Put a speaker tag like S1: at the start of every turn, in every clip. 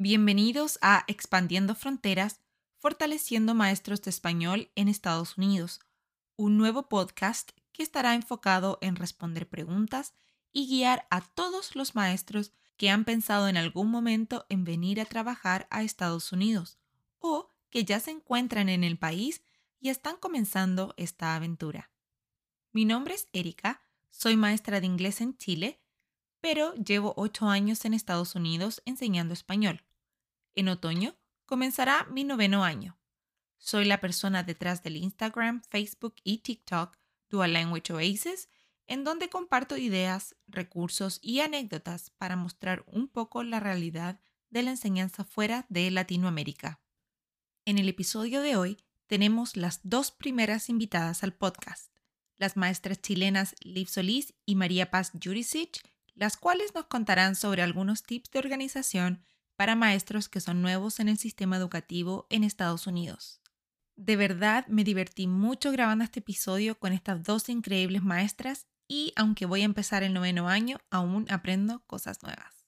S1: Bienvenidos a Expandiendo Fronteras, fortaleciendo maestros de español en Estados Unidos, un nuevo podcast que estará enfocado en responder preguntas y guiar a todos los maestros que han pensado en algún momento en venir a trabajar a Estados Unidos o que ya se encuentran en el país y están comenzando esta aventura. Mi nombre es Erika, soy maestra de inglés en Chile, pero llevo ocho años en Estados Unidos enseñando español. En otoño comenzará mi noveno año. Soy la persona detrás del Instagram, Facebook y TikTok Dual Language Oasis, en donde comparto ideas, recursos y anécdotas para mostrar un poco la realidad de la enseñanza fuera de Latinoamérica. En el episodio de hoy tenemos las dos primeras invitadas al podcast, las maestras chilenas Liv Solís y María Paz Jurisic, las cuales nos contarán sobre algunos tips de organización para maestros que son nuevos en el sistema educativo en Estados Unidos. De verdad me divertí mucho grabando este episodio con estas dos increíbles maestras y aunque voy a empezar el noveno año, aún aprendo cosas nuevas.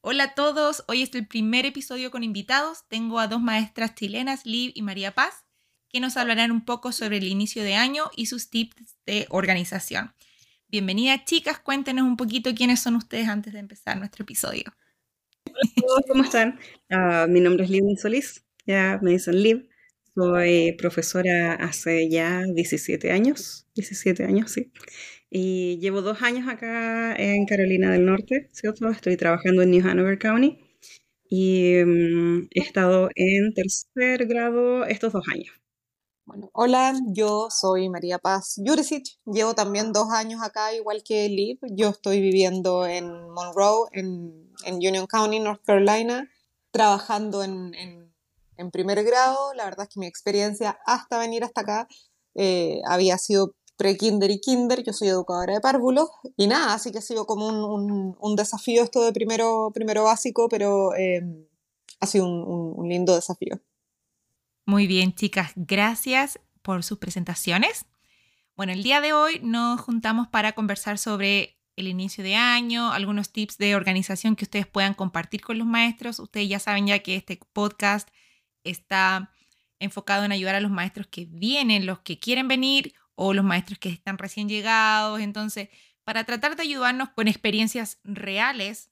S1: Hola a todos, hoy es el primer episodio con invitados. Tengo a dos maestras chilenas, Liv y María Paz, que nos hablarán un poco sobre el inicio de año y sus tips de organización. Bienvenidas chicas, cuéntenos un poquito quiénes son ustedes antes de empezar nuestro episodio.
S2: ¿Cómo están? Ah, mi nombre es Liv Solís, ya me dicen Liv. Soy profesora hace ya 17 años, 17 años, sí. Y llevo dos años acá en Carolina del Norte, ¿cierto? Estoy trabajando en New Hanover County y mm, he estado en tercer grado estos dos años.
S3: Bueno, hola, yo soy María Paz Jurisic, llevo también dos años acá, igual que Liv. Yo estoy viviendo en Monroe, en, Union County, North Carolina, trabajando en, primer grado. La verdad es que mi experiencia hasta venir hasta acá eh, había sido pre-kinder y kinder, yo soy educadora de párvulos, y nada, así que ha sido como un, desafío esto de primero, primero básico, pero eh, ha sido un lindo desafío.
S1: Muy bien, chicas, gracias por sus presentaciones. Bueno, el día de hoy nos juntamos para conversar sobre el inicio de año, algunos tips de organización que ustedes puedan compartir con los maestros. Ustedes ya saben ya que este podcast está enfocado en ayudar a los maestros que vienen, los que quieren venir o los maestros que están recién llegados. Entonces, para tratar de ayudarnos con experiencias reales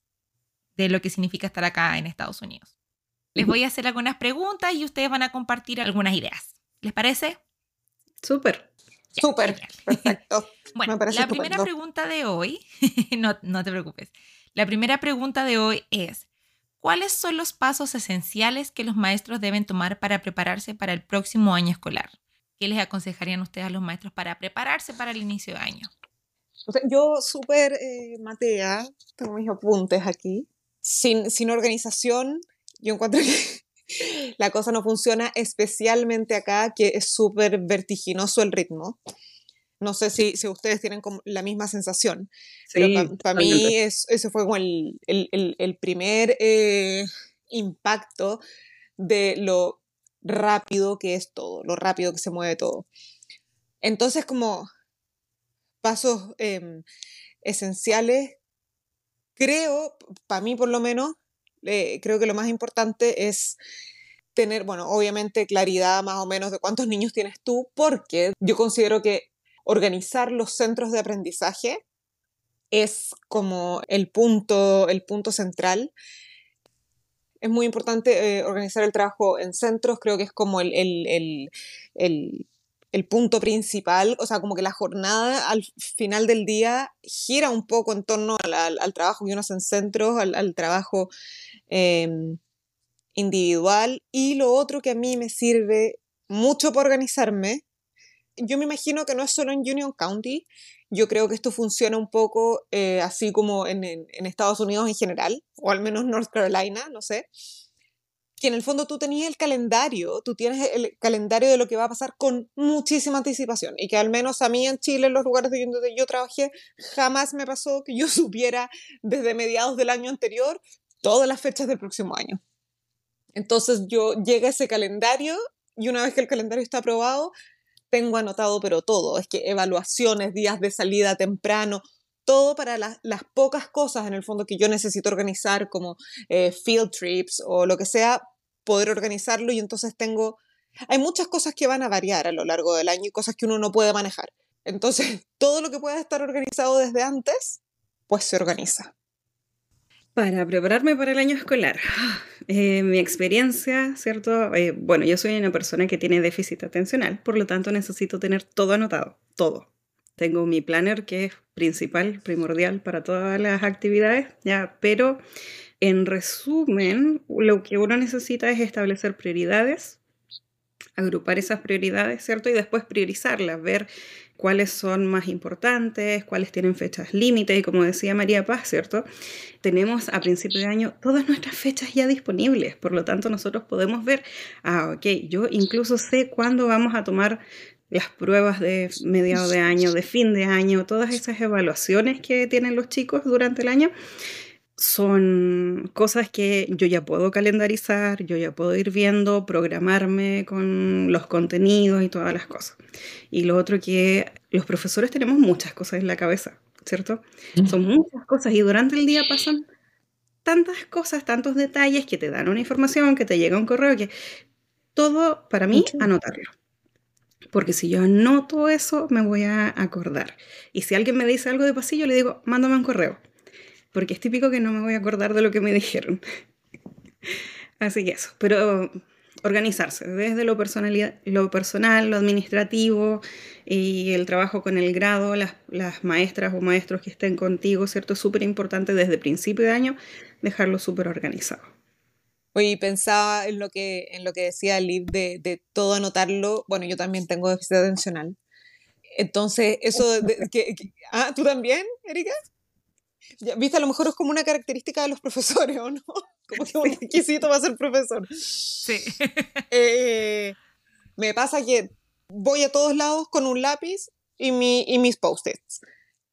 S1: de lo que significa estar acá en Estados Unidos. Les voy a hacer algunas preguntas y ustedes van a compartir algunas ideas. ¿Les parece?
S2: Súper.
S3: Súper. Perfecto.
S1: Bueno, la primera pregunta de hoy, no, no te preocupes. La primera pregunta de hoy es, ¿cuáles son los pasos esenciales que los maestros deben tomar para prepararse para el próximo año escolar? ¿Qué les aconsejarían ustedes a los maestros para prepararse para el inicio de año?
S3: yo súper, eh, Matea, tengo mis apuntes aquí, sin, sin organización yo encuentro que la cosa no funciona, especialmente acá, que es súper vertiginoso el ritmo. No sé si, si ustedes tienen la misma sensación, pero para mí es, ese fue como el, el, el, primer eh, impacto de lo rápido que es todo, lo rápido que se mueve todo. Entonces, como pasos em, esenciales, creo, para mí por lo menos, eh, creo que lo más importante es tener, bueno, obviamente claridad más o menos de cuántos niños tienes tú, porque yo considero que organizar los centros de aprendizaje es como el punto, el punto central. Es muy importante eh, organizar el trabajo en centros, creo que es como el, el, el, el, punto principal, o sea, como que la jornada al final del día gira un poco en torno al, trabajo que uno hace en centros, al, al trabajo Em, individual y lo otro que a mí me sirve mucho para organizarme, yo me imagino que no es solo en Union County, yo creo que esto funciona un poco eh, así como en, en, Estados Unidos en general, o al menos North Carolina, no sé, que en el fondo tú tenías el calendario, tú tienes el calendario de lo que va a pasar con muchísima anticipación y que al menos a mí en Chile, en los lugares donde yo trabajé, jamás me pasó que yo supiera desde mediados del año anterior todas las fechas del próximo año. Entonces yo llega ese calendario y una vez que el calendario está aprobado, tengo anotado pero todo, es que evaluaciones, días de salida temprano, todo para las, las pocas cosas en el fondo que yo necesito organizar, como eh, field trips o lo que sea, poder organizarlo y entonces tengo... Hay muchas cosas que van a variar a lo largo del año y cosas que uno no puede manejar. Entonces, todo lo que pueda estar organizado desde antes, pues se organiza.
S2: Para prepararme para el año escolar, eh, mi experiencia, ¿cierto? Eh, bueno, yo soy una persona que tiene déficit atencional, por lo tanto necesito tener todo anotado, todo. Tengo mi planner que es principal, primordial para todas las actividades, ya, pero en resumen, lo que uno necesita es establecer prioridades, agrupar esas prioridades, ¿cierto? Y después priorizarlas, ver cuáles son más importantes, cuáles tienen fechas límites y como decía María Paz, ¿cierto? Tenemos a principio de año todas nuestras fechas ya disponibles, por lo tanto nosotros podemos ver, ah, ok, yo incluso sé cuándo vamos a tomar las pruebas de mediado de año, de fin de año, todas esas evaluaciones que tienen los chicos durante el año son cosas que yo ya puedo calendarizar, yo ya puedo ir viendo, programarme con los contenidos y todas las cosas. Y lo otro que los profesores tenemos muchas cosas en la cabeza, ¿cierto? Mm. Son muchas cosas y durante el día pasan tantas cosas, tantos detalles que te dan una información, que te llega un correo, que todo para mí anotarlo. Porque si yo anoto eso, me voy a acordar. Y si alguien me dice algo de pasillo, le digo, mándame un correo porque es típico que no me voy a acordar de lo que me dijeron. Así que eso, pero organizarse desde lo, lo personal, lo administrativo y el trabajo con el grado, las, las maestras o maestros que estén contigo, ¿cierto? Es súper importante desde principio de año dejarlo súper organizado.
S3: Oye, pensaba en lo que, en lo que decía Liv de, de todo anotarlo. Bueno, yo también tengo déficit atencional. Entonces, eso de, que, ah, ¿tú también, Erika? Viste, a lo mejor es como una característica de los profesores, ¿o no? Como que un requisito para ser profesor.
S1: Sí.
S3: Eh, me pasa que voy a todos lados con un lápiz y, mi, y mis post-its.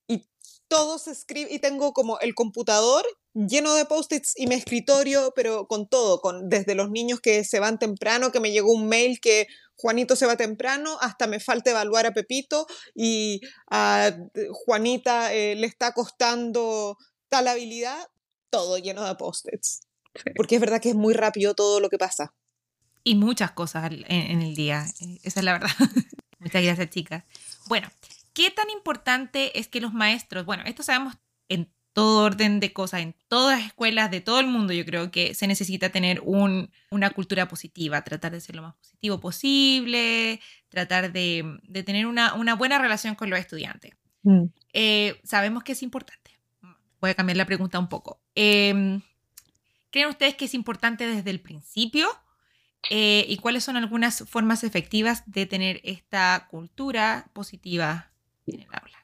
S3: Y todo se escribe, y tengo como el computador lleno de post-its y mi escritorio, pero con todo, con, desde los niños que se van temprano, que me llegó un mail que Juanito se va temprano, hasta me falta evaluar a Pepito y a Juanita eh, le está costando tal habilidad, todo lleno de post-its. Porque es verdad que es muy rápido todo lo que pasa.
S1: Y muchas cosas en, el día, eh, esa es la verdad. Muchas gracias, chicas. Bueno, ¿qué tan importante es que los maestros, bueno, esto sabemos en todo orden de cosas, en todas las escuelas de todo el mundo, yo creo que se necesita tener un, una cultura positiva, tratar de ser lo más positivo posible, tratar de, de tener una, una, buena relación con los estudiantes. Mm. Eh, sabemos que es importante. Voy a cambiar la pregunta un poco. Em, ¿Creen ustedes que es importante desde el principio? Eh, ¿Y cuáles son algunas formas efectivas de tener esta cultura positiva en el aula?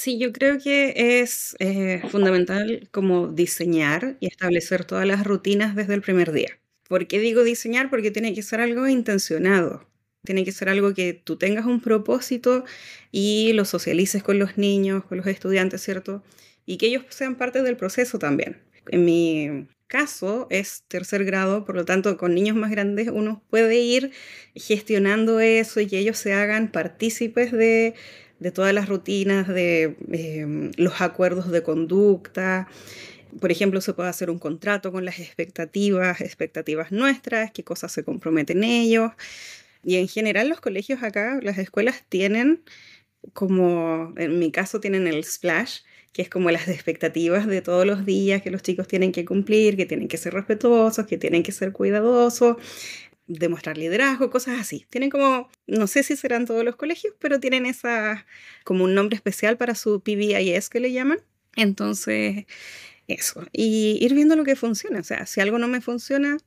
S2: Sí, yo creo que es eh, fundamental como diseñar y establecer todas las rutinas desde el primer día. ¿Por qué digo diseñar? Porque tiene que ser algo intencionado. Tiene que ser algo que tú tengas un propósito y lo socialices con los niños, con los estudiantes, ¿cierto? Y que ellos sean parte del proceso también. En mi caso es tercer grado, por lo tanto con niños más grandes uno puede ir gestionando eso y que ellos se hagan partícipes de de todas las rutinas, de em, los acuerdos de conducta. Por ejemplo, se puede hacer un contrato con las expectativas, expectativas nuestras, qué cosas se comprometen ellos. Y en general los colegios acá, las escuelas tienen como, en mi caso tienen el splash, que es como las expectativas de todos los días que los chicos tienen que cumplir, que tienen que ser respetuosos, que tienen que ser cuidadosos, demostrar liderazgo, cosas así. Tienen como, no sé si serán todos los colegios, pero tienen esa, como un nombre especial para su PBIS que le llaman. Entonces, eso. Y ir viendo lo que funciona. O sea, si algo no me funciona,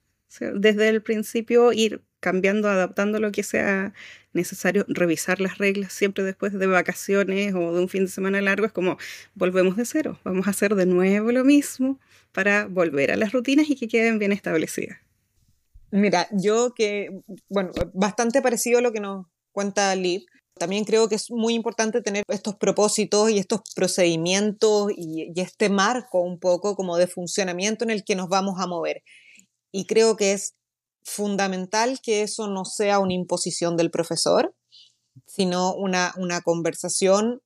S2: desde el principio ir cambiando, adaptando lo que sea necesario, revisar las reglas siempre después de vacaciones o de un fin de semana largo, es como volvemos de cero, vamos a hacer de nuevo lo mismo para volver a las rutinas y que queden bien establecidas.
S3: Mira, yo que, bueno, bastante parecido a lo que nos cuenta Liv, también creo que es muy importante tener estos propósitos y estos procedimientos y, y, este marco un poco como de funcionamiento en el que nos vamos a mover. Y creo que es fundamental que eso no sea una imposición del profesor, sino una, una conversación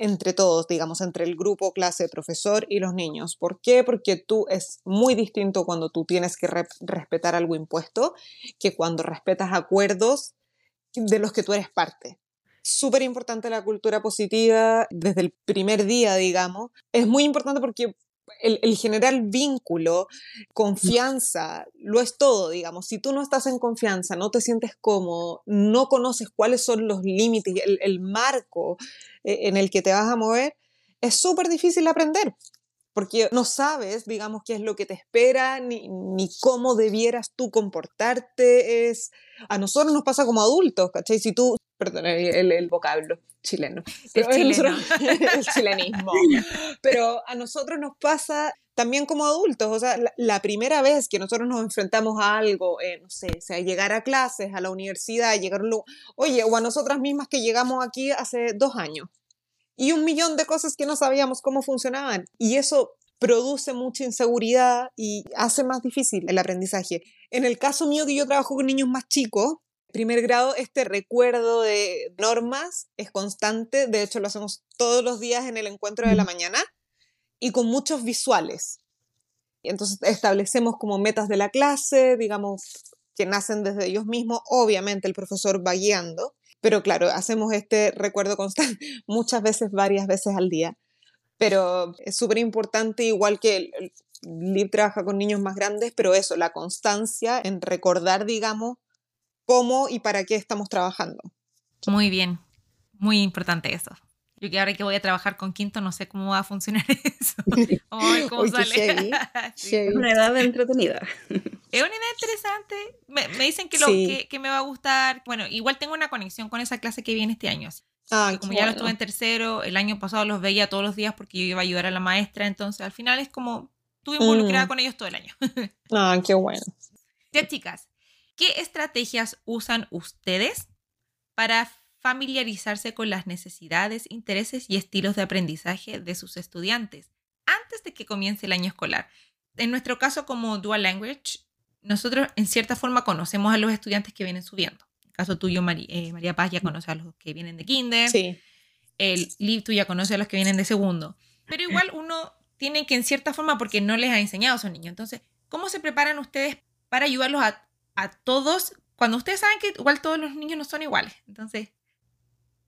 S3: entre todos, digamos, entre el grupo, clase, profesor y los niños. ¿Por qué? Porque tú es muy distinto cuando tú tienes que respetar algo impuesto que cuando respetas acuerdos de los que tú eres parte. Súper importante la cultura positiva desde el primer día, digamos. Es muy importante porque el, generar vínculo, confianza, lo es todo, digamos. Si tú no estás en confianza, no te sientes cómodo, no conoces cuáles son los límites, el, marco eh, en el que te vas a mover, es súper difícil aprender porque no sabes, digamos, qué es lo que te espera, ni, ni, cómo debieras tú comportarte. Es, a nosotros nos pasa como adultos, ¿cachai? Si tú, perdón, el, el vocablo, chileno.
S1: el,
S3: el chilenismo. Pero a nosotros nos pasa también como adultos, o sea, la, primera vez que nosotros nos enfrentamos a algo, eh, no sé, o sea, llegar a clases, a la universidad, llegar a un oye, o a nosotras mismas que llegamos aquí hace dos años, y un millón de cosas que no sabíamos cómo funcionaban, y eso produce mucha inseguridad y hace más difícil el aprendizaje. En el caso mío que yo trabajo con niños más chicos, primer grado, este recuerdo de normas es constante, de hecho lo hacemos todos los días en el encuentro de la mañana y con muchos visuales. Entonces establecemos como metas de la clase, digamos, que nacen desde ellos mismos, obviamente el profesor va guiando, pero claro, hacemos este recuerdo constante muchas veces, varias veces al día, pero es súper importante, igual que LIB trabaja con niños más grandes, pero eso, la constancia en recordar, digamos, cómo y para qué estamos trabajando.
S1: Muy bien, muy importante eso. Yo que ahora que voy a trabajar con quinto no sé cómo va a funcionar eso. ¿cómo sale?
S2: Es una edad entretenida.
S1: Es una idea interesante. Me, me dicen que, lo, que, que, me va a gustar. Bueno, igual tengo una conexión con esa clase que viene este año. Ah, como ya lo estuve en tercero, el año pasado los veía todos los días porque yo iba a ayudar a la maestra. Entonces, al final es como estuve involucrada mm. con ellos todo el año.
S3: ah, qué bueno.
S1: Ya, chicas, ¿Qué estrategias usan ustedes para familiarizarse con las necesidades, intereses y estilos de aprendizaje de sus estudiantes antes de que comience el año escolar? En nuestro caso como Dual Language, nosotros en cierta forma conocemos a los estudiantes que vienen subiendo. En el caso tuyo, eh, María Paz ya conoce a los que vienen de kinder.
S3: Sí.
S1: El Liv, tú ya conoces a los que vienen de segundo. Pero igual uno tiene que en cierta forma, porque no les ha enseñado a esos niños. Entonces, ¿cómo se preparan ustedes para ayudarlos a a todos, cuando ustedes saben que igual todos los niños no son iguales. Entonces...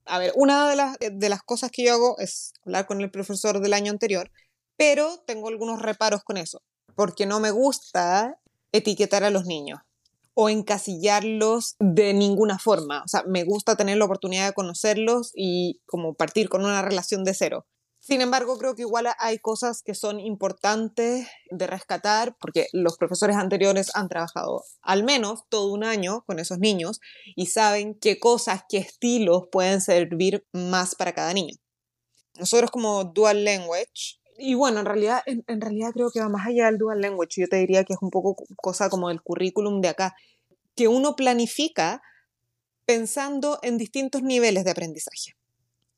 S3: A ver, una de las, de las cosas que yo hago es hablar con el profesor del año anterior, pero tengo algunos reparos con eso, porque no me gusta etiquetar a los niños o encasillarlos de ninguna forma. O sea, me gusta tener la oportunidad de conocerlos y como partir con una relación de cero. Sin embargo, creo que igual hay cosas que son importantes de rescatar porque los profesores anteriores han trabajado al menos todo un año con esos niños y saben qué cosas, qué estilos pueden servir más para cada niño. Nosotros como Dual Language, y bueno, en realidad, en, realidad creo que va más allá del Dual Language, yo te diría que es un poco cosa como el currículum de acá, que uno planifica pensando en distintos niveles de aprendizaje,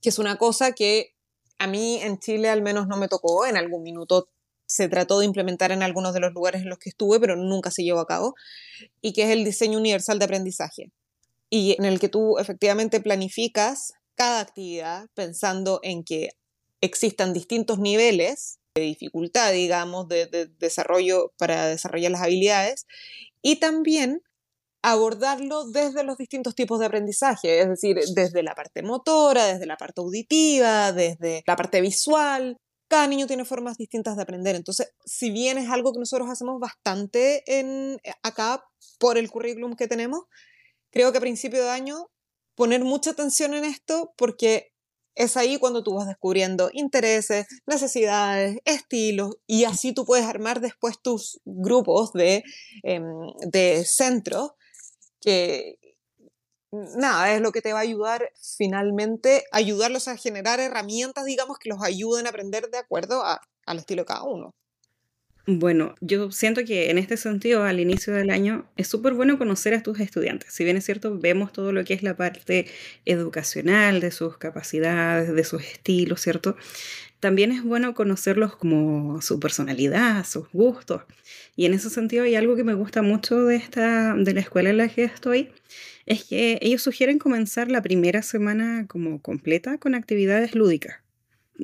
S3: que es una cosa que a mí en Chile al menos no me tocó, en algún minuto se trató de implementar en algunos de los lugares en los que estuve, pero nunca se llevó a cabo, y que es el diseño universal de aprendizaje, y en el que tú efectivamente planificas cada actividad pensando en que existan distintos niveles de dificultad, digamos, de, de desarrollo para desarrollar las habilidades, y también abordarlo desde los distintos tipos de aprendizaje, es decir, desde la parte motora, desde la parte auditiva, desde la parte visual. Cada niño tiene formas distintas de aprender. Entonces, si bien es algo que nosotros hacemos bastante en, acá por el currículum que tenemos, creo que a principio de año poner mucha atención en esto porque es ahí cuando tú vas descubriendo intereses, necesidades, estilos y así tú puedes armar después tus grupos de, eh, de centros que nada, es lo que te va a ayudar finalmente, ayudarlos a generar herramientas, digamos, que los ayuden a aprender de acuerdo al estilo de cada uno.
S2: Bueno, yo siento que en este sentido, al inicio del año, es súper bueno conocer a tus estudiantes. Si bien es cierto, vemos todo lo que es la parte educacional, de sus capacidades, de sus estilos, ¿cierto? También es bueno conocerlos como su personalidad, sus gustos. Y en ese sentido hay algo que me gusta mucho de, esta, de la escuela en la que estoy, es que ellos sugieren comenzar la primera semana como completa con actividades lúdicas.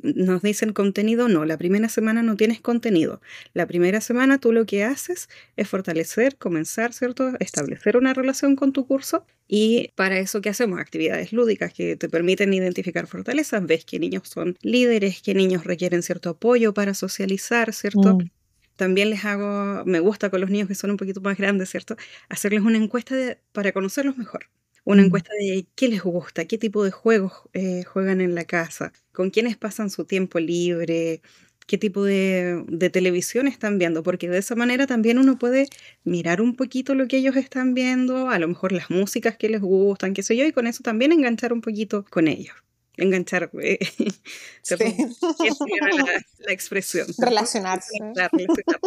S2: Nos dicen contenido, no, la primera semana no tienes contenido. La primera semana tú lo que haces es fortalecer, comenzar, ¿cierto? Establecer una relación con tu curso y para eso ¿qué hacemos? Actividades lúdicas que te permiten identificar fortalezas, ves qué niños son líderes, qué niños requieren cierto apoyo para socializar, ¿cierto?
S3: Mm.
S2: También les hago, me gusta con los niños que son un poquito más grandes, ¿cierto? Hacerles una encuesta de- para conocerlos mejor. Una
S3: Mm.
S2: encuesta de qué les gusta, qué tipo de juegos eh, juegan en la casa, con quiénes pasan su tiempo libre, qué tipo de, de televisión están viendo, porque de esa manera también uno puede mirar un poquito lo que ellos están viendo, a lo mejor las músicas que les gustan, qué sé yo, y con eso también enganchar un poquito con ellos. Enganchar, eh.
S3: Sí.
S2: La, la expresión.
S3: Relacionarse.
S2: Enganchar, relacionar.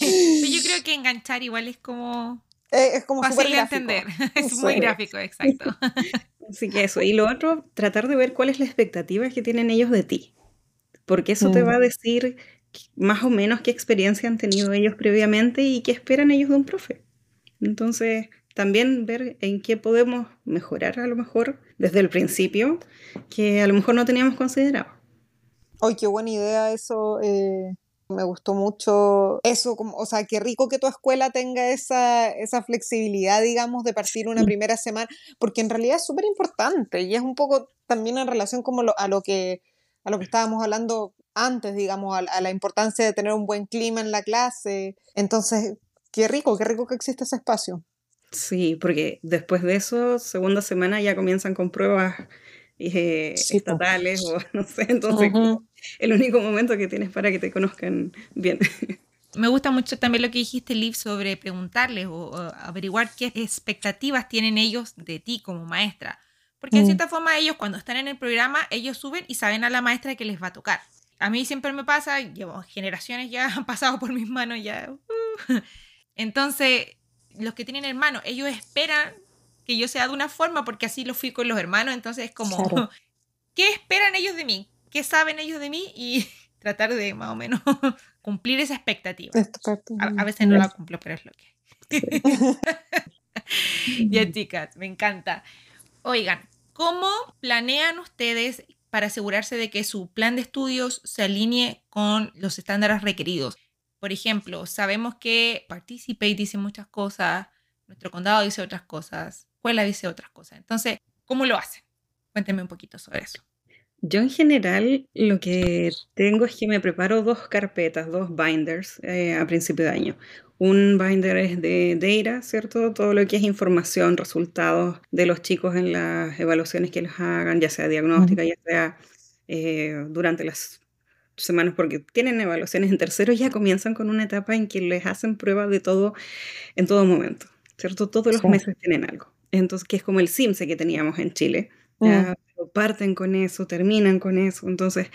S1: Pero yo creo que enganchar igual es como
S3: Eh, es como
S1: fácil de entender. Es muy gráfico, exacto.
S2: Así que eso. Y lo otro, tratar de ver cuál es la expectativa que tienen ellos de ti. Porque eso te
S3: Mm.
S2: va a decir más o menos qué experiencia han tenido ellos previamente y qué esperan ellos de un profe. Entonces, también ver en qué podemos mejorar a lo mejor desde el principio, que a lo mejor no teníamos considerado.
S3: Ay, qué buena idea eso. eh, me gustó mucho eso, como, o sea, qué rico que tu escuela tenga esa, esa flexibilidad, digamos, de partir una primera semana, porque en realidad es súper importante y es un poco también en relación como lo- a lo que a lo que estábamos hablando antes, digamos, a, a la importancia de tener un buen clima en la clase. Entonces, qué rico, qué rico que existe ese espacio.
S2: Sí, porque después de eso, segunda semana ya comienzan con pruebas eh,
S3: Sí,
S2: estatales o no sé, entonces el único momento que tienes para que te conozcan bien.
S1: Me gusta mucho también lo que dijiste, Liv, sobre preguntarles o, o averiguar qué expectativas tienen ellos de ti como maestra. Porque en
S3: Mm.
S1: cierta forma ellos cuando están en el programa, ellos suben y saben a la maestra que les va a tocar. A mí siempre me pasa, llevo generaciones ya han pasado por mis manos ya. uh. Entonces, los que tienen hermanos, ellos esperan que yo sea de una forma porque así lo fui con los hermanos. Entonces es como,
S3: Claro.
S1: ¿qué esperan ellos de mí? ¿Qué saben ellos de mí? Y tratar de más o menos cumplir esa expectativa. A veces no la cumplo, pero es lo que. ya, chicas, me encanta. Oigan, ¿cómo planean ustedes para asegurarse de que su plan de estudios se alinee con los estándares requeridos? Por ejemplo, sabemos que Participate dice muchas cosas, nuestro condado dice otras cosas, escuela dice otras cosas. Entonces, ¿cómo lo hacen? Cuéntenme un poquito sobre eso.
S2: Yo en general lo que tengo es que me preparo dos carpetas, dos binders eh, a principio de año. Un binder es de data, ¿cierto? Todo lo que es información, resultados de los chicos en las evaluaciones que les hagan, ya sea diagnóstica, ya sea eh, durante las semanas, porque tienen evaluaciones en tercero, ya comienzan con una etapa en que les hacen pruebas de todo en todo momento, ¿cierto? Todos los
S3: Sí.
S2: meses tienen algo. Entonces, que es como el CIMSE que teníamos en Chile.
S3: Mm.
S2: Parten con eso, terminan con eso. Entonces,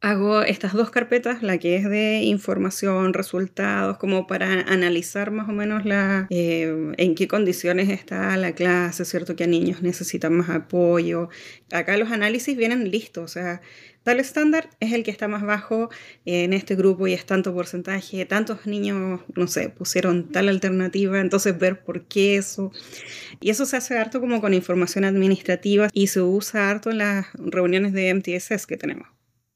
S2: hago estas dos carpetas, la que es de información, resultados, como para analizar más o menos la, eh, en qué condiciones está la clase, ¿cierto? Que a niños necesitan más apoyo. Acá los análisis vienen listos, o sea, tal estándar es el que está más bajo en este grupo y es tanto porcentaje, tantos niños, no sé, pusieron tal alternativa, entonces ver por qué eso. Y eso se hace harto como con información administrativa y se usa harto en las reuniones de MTSS que tenemos.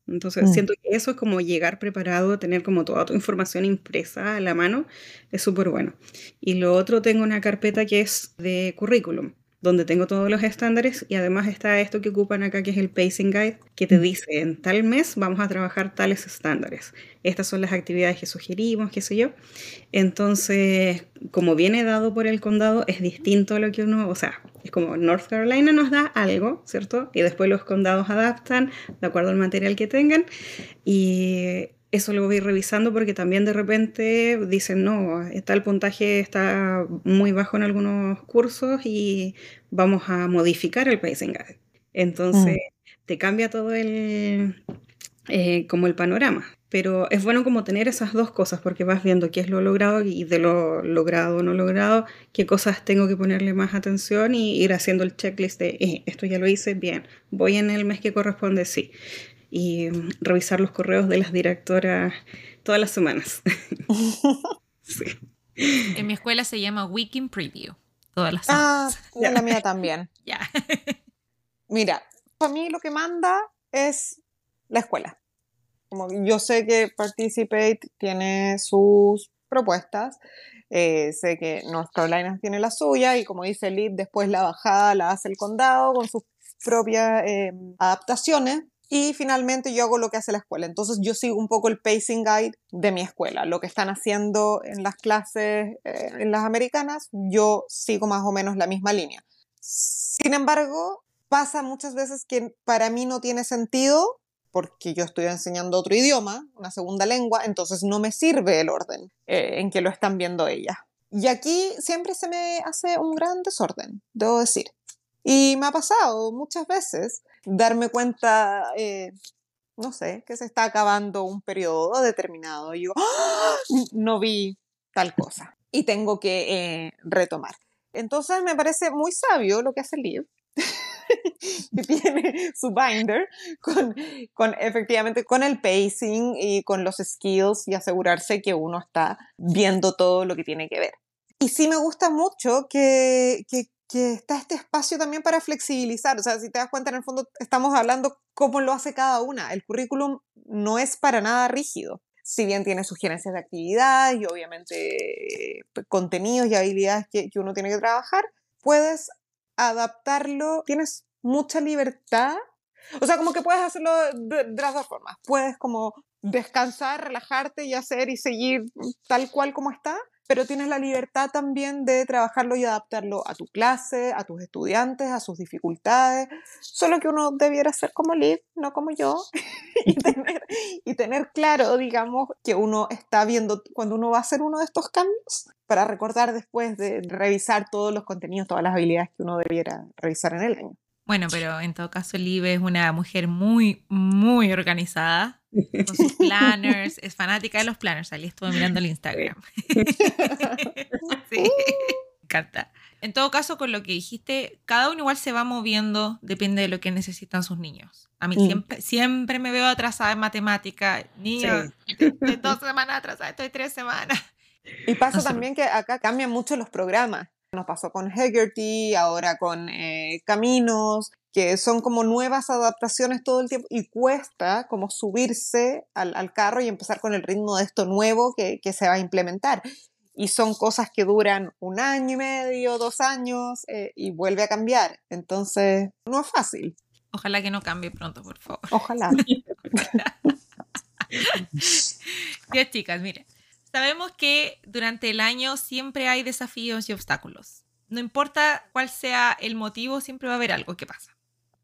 S2: Entonces
S3: Mm.
S2: siento que eso es como llegar preparado, tener como toda tu información impresa a la mano, es súper bueno. Y lo otro, tengo una carpeta que es de currículum donde tengo todos los estándares y además está esto que ocupan acá, que es el Pacing Guide, que te dice, en tal mes vamos a trabajar tales estándares. Estas son las actividades que sugerimos, qué sé yo. Entonces, como viene dado por el condado, es distinto a lo que uno, o sea, es como North Carolina nos da algo, ¿cierto? Y después los condados adaptan de acuerdo al material que tengan y eso lo voy revisando porque también de repente dicen, no, tal puntaje está muy bajo en algunos cursos y vamos a modificar el pacing guide. Entonces, te cambia todo el, eh, como el panorama. Pero es bueno como tener esas dos cosas porque vas viendo qué es lo logrado y de lo logrado o no logrado, qué cosas tengo que ponerle más atención y ir haciendo el checklist de, eh, esto ya lo hice, bien, voy en el mes que corresponde, sí y mm, revisar los correos de las directoras todas las semanas. sí.
S1: En mi escuela se llama Weekend Preview. Todas las
S3: Ah,
S1: semanas.
S3: en la mía también.
S1: Ya.
S3: Mira, para mí lo que manda es la escuela. Como yo sé que Participate tiene sus propuestas, eh, sé que North Carolina tiene la suya y como dice Lid, después la bajada la hace el condado con sus propias eh, adaptaciones y finalmente yo hago lo que hace la escuela. Entonces yo sigo un poco el pacing guide de mi escuela. Lo que están haciendo en las clases, eh, en las americanas, yo sigo más o menos la misma línea. Sin embargo, pasa muchas veces que para mí no tiene sentido porque yo estoy enseñando otro idioma, una segunda lengua, entonces no me sirve el orden eh, en que lo están viendo ellas. Y aquí siempre se me hace un gran desorden, debo decir. Y me ha pasado muchas veces darme cuenta, eh, no sé, que se está acabando un periodo determinado y yo ¡Ah! no vi tal cosa y tengo que eh, retomar. Entonces me parece muy sabio lo que hace Liv, que tiene su binder con, con efectivamente con el pacing y con los skills y asegurarse que uno está viendo todo lo que tiene que ver. Y sí me gusta mucho que, que, que está este espacio también para flexibilizar. O sea, si te das cuenta, en el fondo estamos hablando cómo lo hace cada una. El currículum no es para nada rígido. Si bien tiene sugerencias de actividad y obviamente eh, contenidos y habilidades que, que uno tiene que trabajar, puedes adaptarlo, tienes mucha libertad. O sea, como que puedes hacerlo de, de las dos formas. Puedes como descansar, relajarte y hacer y seguir tal cual como está, pero tienes la libertad también de trabajarlo y adaptarlo a tu clase, a tus estudiantes, a sus dificultades. Solo que uno debiera ser como Liv, no como yo, y, tener, y tener claro, digamos, que uno está viendo cuando uno va a hacer uno de estos cambios para recordar después de revisar todos los contenidos, todas las habilidades que uno debiera revisar en el año.
S1: Bueno, pero en todo caso, Liv es una mujer muy, muy organizada con sus planners, es fanática de los planners, ahí estuve mirando el Instagram. sí, me encanta. En todo caso, con lo que dijiste, cada uno igual se va moviendo, depende de lo que necesitan sus niños. A mí
S3: Mm.
S1: siempre, siempre me veo atrasada en matemática. Niños, de, de dos semanas atrasada, estoy tres semanas.
S3: Y pasa
S1: Nosotros-
S3: también que acá cambian mucho los programas. Nos pasó con Hegarty, ahora con eh, Caminos, que son como nuevas adaptaciones todo el tiempo y cuesta como subirse al, al carro y empezar con el ritmo de esto nuevo que, que se va a implementar. Y son cosas que duran un año y medio, dos años eh, y vuelve a cambiar. Entonces, no es fácil.
S1: Ojalá que no cambie pronto, por favor.
S3: Ojalá.
S1: Bien, chicas, miren. Sabemos que durante el año siempre hay desafíos y obstáculos. No importa cuál sea el motivo, siempre va a haber algo que pasa.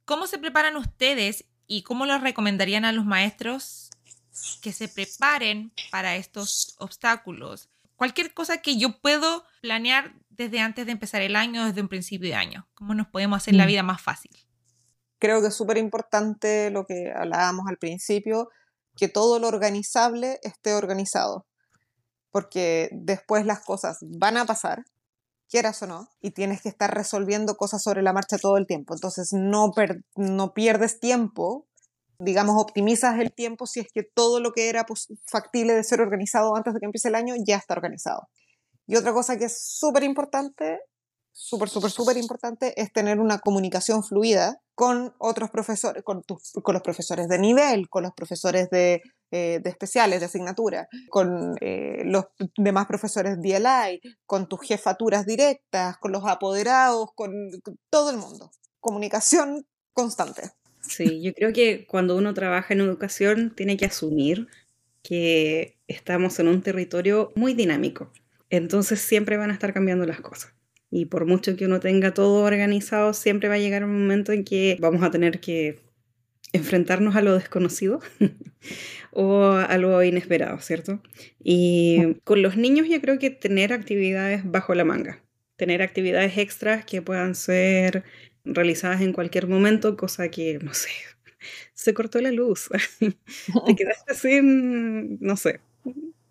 S1: ¿Cómo se preparan ustedes y cómo les recomendarían a los maestros que se preparen para estos obstáculos? Cualquier cosa que yo puedo planear desde antes de empezar el año, desde un principio de año. ¿Cómo nos podemos hacer la
S3: Mm.
S1: vida más fácil?
S3: creo que es súper importante lo que hablábamos al principio, que todo lo organizable esté organizado, porque después las cosas van a pasar, quieras o no, y tienes que estar resolviendo cosas sobre la marcha todo el tiempo. Entonces no, no pierdes tiempo, digamos, optimizas el tiempo si es que todo lo que era pos- factible de ser organizado antes de que empiece el año ya está organizado. Y otra cosa que es súper importante, súper, súper, súper importante, es tener una comunicación fluida con otros profesores, con, con los profesores de nivel, con los profesores de, eh, de especiales, de asignatura, con eh, los demás profesores DLI, con tus jefaturas directas, con los apoderados, con todo el mundo. Comunicación constante.
S2: Sí, yo creo que cuando uno trabaja en educación tiene que asumir que estamos en un territorio muy dinámico. Entonces siempre van a estar cambiando las cosas. Y por mucho que uno tenga todo organizado, siempre va a llegar un momento en que vamos a tener que enfrentarnos a lo desconocido o a lo inesperado, ¿cierto? Y con los niños yo creo que tener actividades bajo la manga, tener actividades extras que puedan ser realizadas en cualquier momento, cosa que, no sé, se cortó la luz, te quedaste sin, no sé,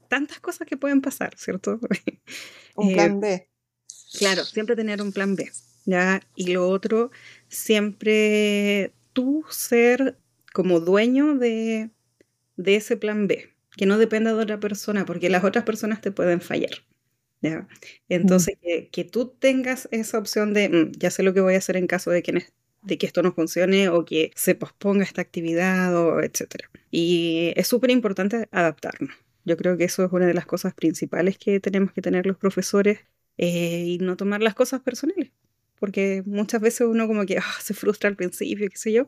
S2: tantas cosas que pueden pasar, ¿cierto?
S3: Un
S2: Eh,
S3: plan B.
S2: Claro, siempre tener un plan B, ¿ya? Y lo otro, siempre tú ser como dueño de, de ese plan B, que no dependa de otra persona, porque las otras personas te pueden fallar, ¿ya? Entonces, que, que tú tengas esa opción de, "Mm, ya sé lo que voy a hacer en caso de que ne- de que esto no funcione o que se posponga esta actividad o etcétera. Y es súper importante adaptarnos. Yo creo que eso es una de las cosas principales que tenemos que tener los profesores eh, y no tomar las cosas personales, porque muchas veces uno como que ah, se frustra al principio, qué sé yo,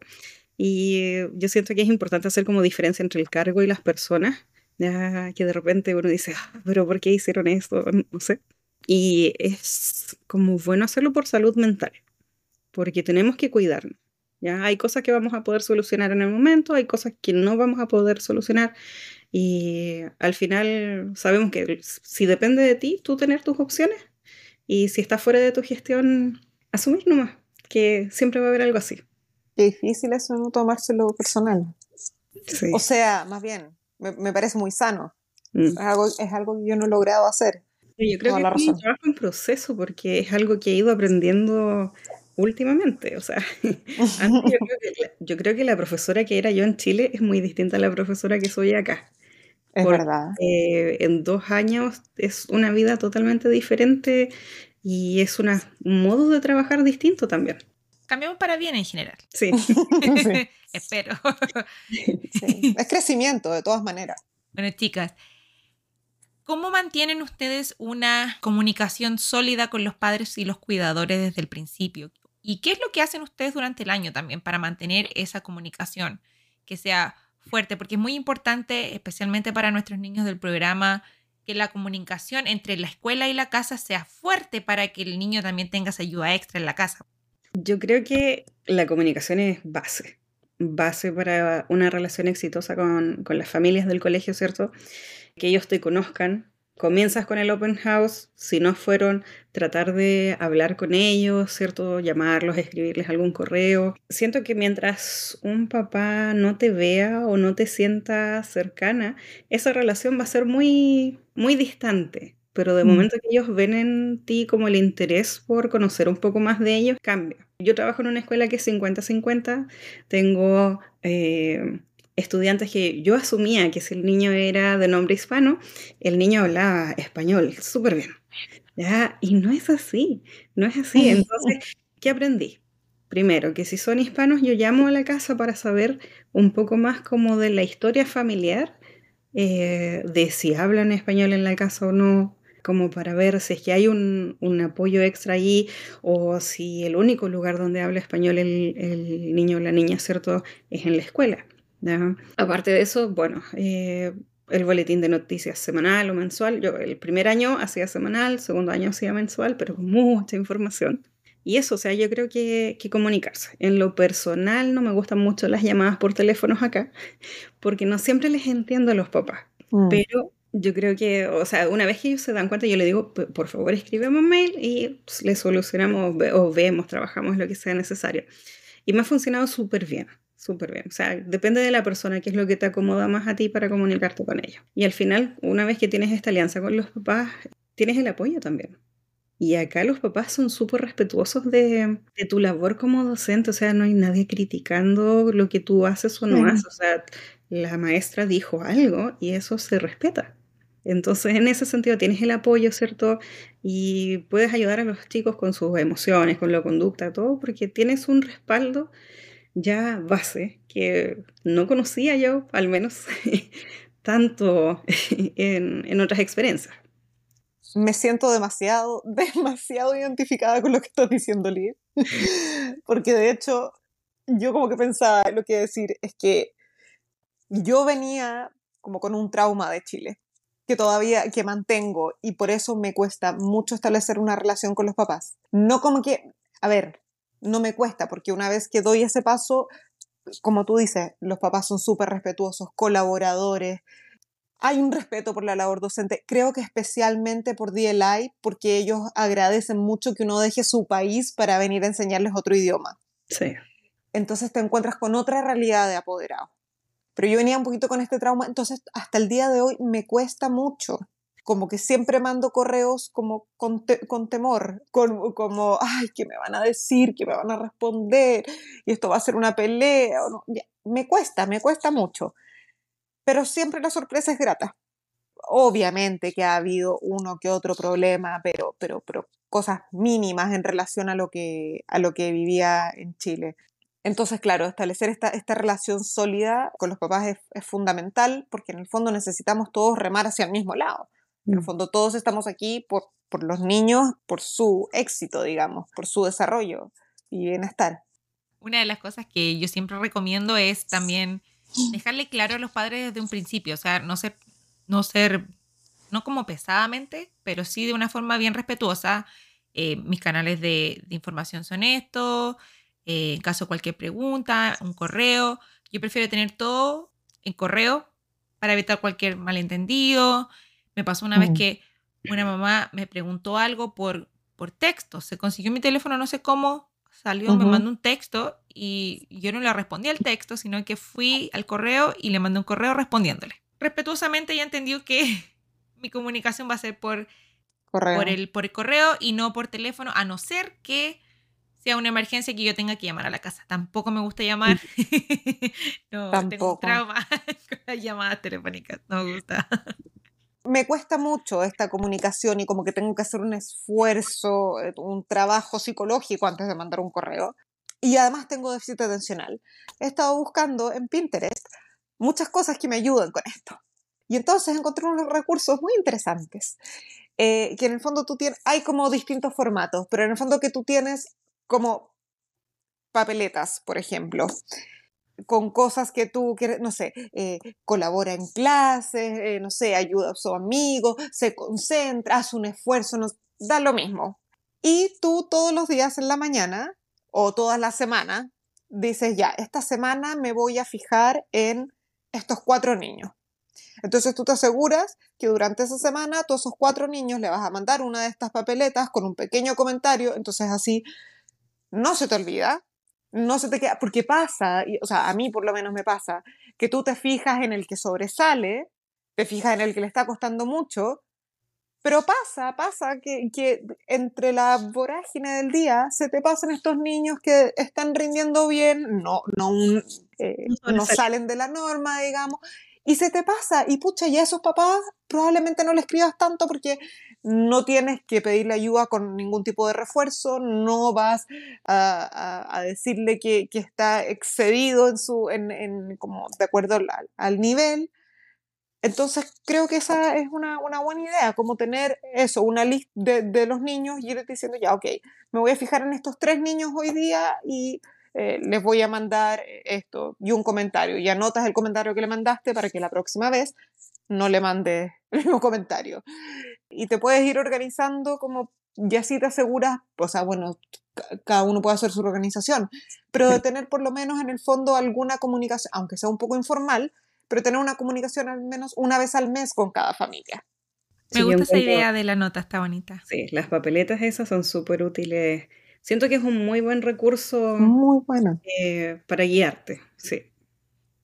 S2: y yo siento que es importante hacer como diferencia entre el cargo y las personas, ya que de repente uno dice, ah, pero ¿por qué hicieron esto? No sé. Y es como bueno hacerlo por salud mental, porque tenemos que cuidarnos. ¿ya? Hay cosas que vamos a poder solucionar en el momento, hay cosas que no vamos a poder solucionar y al final sabemos que si depende de ti, tú tener tus opciones y si está fuera de tu gestión, asumir nomás que siempre va a haber algo así.
S3: Qué difícil eso no tomárselo personal. O sea, más bien, me, parece muy sano. Mm. Es, algo, es algo que yo no he logrado hacer.
S2: Yo creo que es un trabajo en proceso porque es algo que he ido aprendiendo últimamente. O sea, yo, creo que la, profesora que era yo en Chile es muy distinta a la profesora que soy acá.
S3: Es verdad.
S2: en dos años es una vida totalmente diferente y es un modo de trabajar distinto también.
S1: Cambiamos para bien en general.
S2: Sí.
S1: Espero.
S3: Es crecimiento, de todas maneras.
S1: Bueno, chicas, ¿cómo mantienen ustedes una comunicación sólida con los padres y los cuidadores desde el principio? ¿Y qué es lo que hacen ustedes durante el año también para mantener esa comunicación que sea fuerte, porque es muy importante, especialmente para nuestros niños del programa, que la comunicación entre la escuela y la casa sea fuerte para que el niño también tenga esa ayuda extra en la casa.
S2: Yo creo que la comunicación es base, base para una relación exitosa con, con las familias del colegio, ¿cierto? Que ellos te conozcan, comienzas con el open house, si no fueron, tratar de hablar con ellos, ¿cierto? Llamarlos, escribirles algún correo. Siento que mientras un papá no te vea o no te sienta cercana, esa relación va a ser muy, muy distante. Pero de mm. momento que ellos ven en ti como el interés por conocer un poco más de ellos, cambia. Yo trabajo en una escuela que es 50-50. Tengo eh, estudiantes que yo asumía que si el niño era de nombre hispano, el niño hablaba español súper bien. ¿ya? Y no es así, no es así. Entonces, ¿qué aprendí? Primero, que si son hispanos, yo llamo a la casa para saber un poco más como de la historia familiar, eh, de si hablan español en la casa o no, como para ver si es que hay un, apoyo extra allí o si el único lugar donde habla español el, el niño o la niña, ¿cierto?, es en la escuela. Aparte de eso, bueno, eh, el boletín de noticias semanal o mensual. Yo el primer año hacía semanal, segundo año hacía mensual, pero con mucha información. Y eso, o sea, yo creo que, que comunicarse. En lo personal no me gustan mucho las llamadas por teléfonos acá, porque no siempre les entiendo a los papás. Mm. Pero yo creo que, o sea, una vez que ellos se dan cuenta, yo le digo, por favor, escríbeme un mail y le solucionamos o vemos, trabajamos lo que sea necesario. Y me ha funcionado súper bien súper bien. O sea, depende de la persona, qué es lo que te acomoda más a ti para comunicarte con ellos. Y al final, una vez que tienes esta alianza con los papás, tienes el apoyo también. Y acá los papás son súper respetuosos de, de, tu labor como docente, o sea, no hay nadie criticando lo que tú haces o no haces, o sea, la maestra dijo algo y eso se respeta. Entonces, en ese sentido, tienes el apoyo, ¿cierto? Y puedes ayudar a los chicos con sus emociones, con la conducta, todo, porque tienes un respaldo ya base que no conocía yo, al menos tanto en, otras experiencias.
S3: Me siento demasiado, demasiado identificada con lo que estás diciendo, Liz. Porque de hecho, yo como que pensaba, lo que decir es que yo venía como con un trauma de Chile que todavía que mantengo y por eso me cuesta mucho establecer una relación con los papás. No como que, a ver, no me cuesta, porque una vez que doy ese paso, como tú dices, los papás son súper respetuosos, colaboradores, hay un respeto por la labor docente, creo que especialmente por DLI, porque ellos agradecen mucho que uno deje su país para venir a enseñarles otro idioma.
S2: Sí.
S3: Entonces te encuentras con otra realidad de apoderado. Pero yo venía un poquito con este trauma, entonces hasta el día de hoy me cuesta mucho como que siempre mando correos como con, temor, como, ay, ¿qué me van a decir? ¿Qué me van a responder? Y esto va a ser una pelea. O no. me cuesta, me cuesta mucho. Pero siempre la sorpresa es grata. Obviamente que ha habido uno que otro problema, pero, pero, pero cosas mínimas en relación a lo que, a lo que vivía en Chile. Entonces, claro, establecer esta, esta relación sólida con los papás es, es, fundamental porque en el fondo necesitamos todos remar hacia el mismo lado. En el fondo todos estamos aquí por, por los niños, por su éxito, digamos, por su desarrollo y bienestar.
S1: Una de las cosas que yo siempre recomiendo es también dejarle claro a los padres desde un principio, o sea, no ser, no ser, no como pesadamente, pero sí de una forma bien respetuosa. Eh, mis canales de, de información son estos, eh, en caso de cualquier pregunta, un correo. Yo prefiero tener todo en correo para evitar cualquier malentendido. Me pasó una vez que una mamá me preguntó algo por, por texto. Se consiguió mi teléfono, no sé cómo, salió, me mandó un texto y yo no le respondí al texto, sino que fui al correo y le mandé un correo respondiéndole. Respetuosamente ya entendió que mi comunicación va a ser por, por, el, por el correo y no por teléfono, a no ser que sea una emergencia que yo tenga que llamar a la casa. Tampoco me gusta llamar. no, Tampoco. tengo un trauma con las llamadas telefónicas. No me gusta.
S3: Me cuesta mucho esta comunicación y como que tengo que hacer un esfuerzo, eh, un trabajo psicológico antes de mandar un correo. Y además tengo déficit atencional. He estado buscando en Pinterest muchas cosas que me ayudan con esto. Y entonces encontré unos recursos muy interesantes. Eh, que en el fondo tú tienes, hay como distintos formatos, pero en el fondo que tú tienes como papeletas, por ejemplo, con cosas que tú quieres, no sé, eh, colabora en clases, eh, no sé, ayuda a su amigo, se concentra, hace un esfuerzo, nos da lo mismo. Y tú todos los días en la mañana o todas las semanas dices, ya, esta semana me voy a fijar en estos cuatro niños. Entonces tú te aseguras que durante esa semana a todos esos cuatro niños le vas a mandar una de estas papeletas con un pequeño comentario, entonces así no se te olvida, no se te queda, porque pasa, o sea, a mí por lo menos me pasa, que tú te fijas en el que sobresale, te fijas en el que le está costando mucho, pero pasa, pasa que, que entre la vorágine del día se te pasan estos niños que están rindiendo bien, no, no, eh, no salen de la norma, digamos, y se te pasa, y pucha, ya esos papás probablemente no le escribas tanto porque no tienes que pedirle ayuda con ningún tipo de refuerzo, no vas a, decirle que, está excedido en su, en, como de acuerdo al, nivel. Entonces creo que esa es una, buena idea, como tener eso, una lista de, los niños y ir diciendo, ya, ok, me voy a fijar en estos tres niños hoy día y eh, les voy a mandar esto y un comentario. Y anotas el comentario que le mandaste para que la próxima vez no le mande el mismo comentario. Y te puedes ir organizando como ya así te aseguras, o sea, bueno, cada uno puede hacer su organización, pero de tener por lo menos en el fondo alguna comunicación, aunque sea un poco informal, pero tener una comunicación al menos una vez al mes con cada familia.
S1: Me gusta esa idea de la nota, está bonita.
S2: Sí, las papeletas esas son súper útiles. Siento que es un muy buen recurso
S3: muy bueno.
S2: Eh, para guiarte, sí.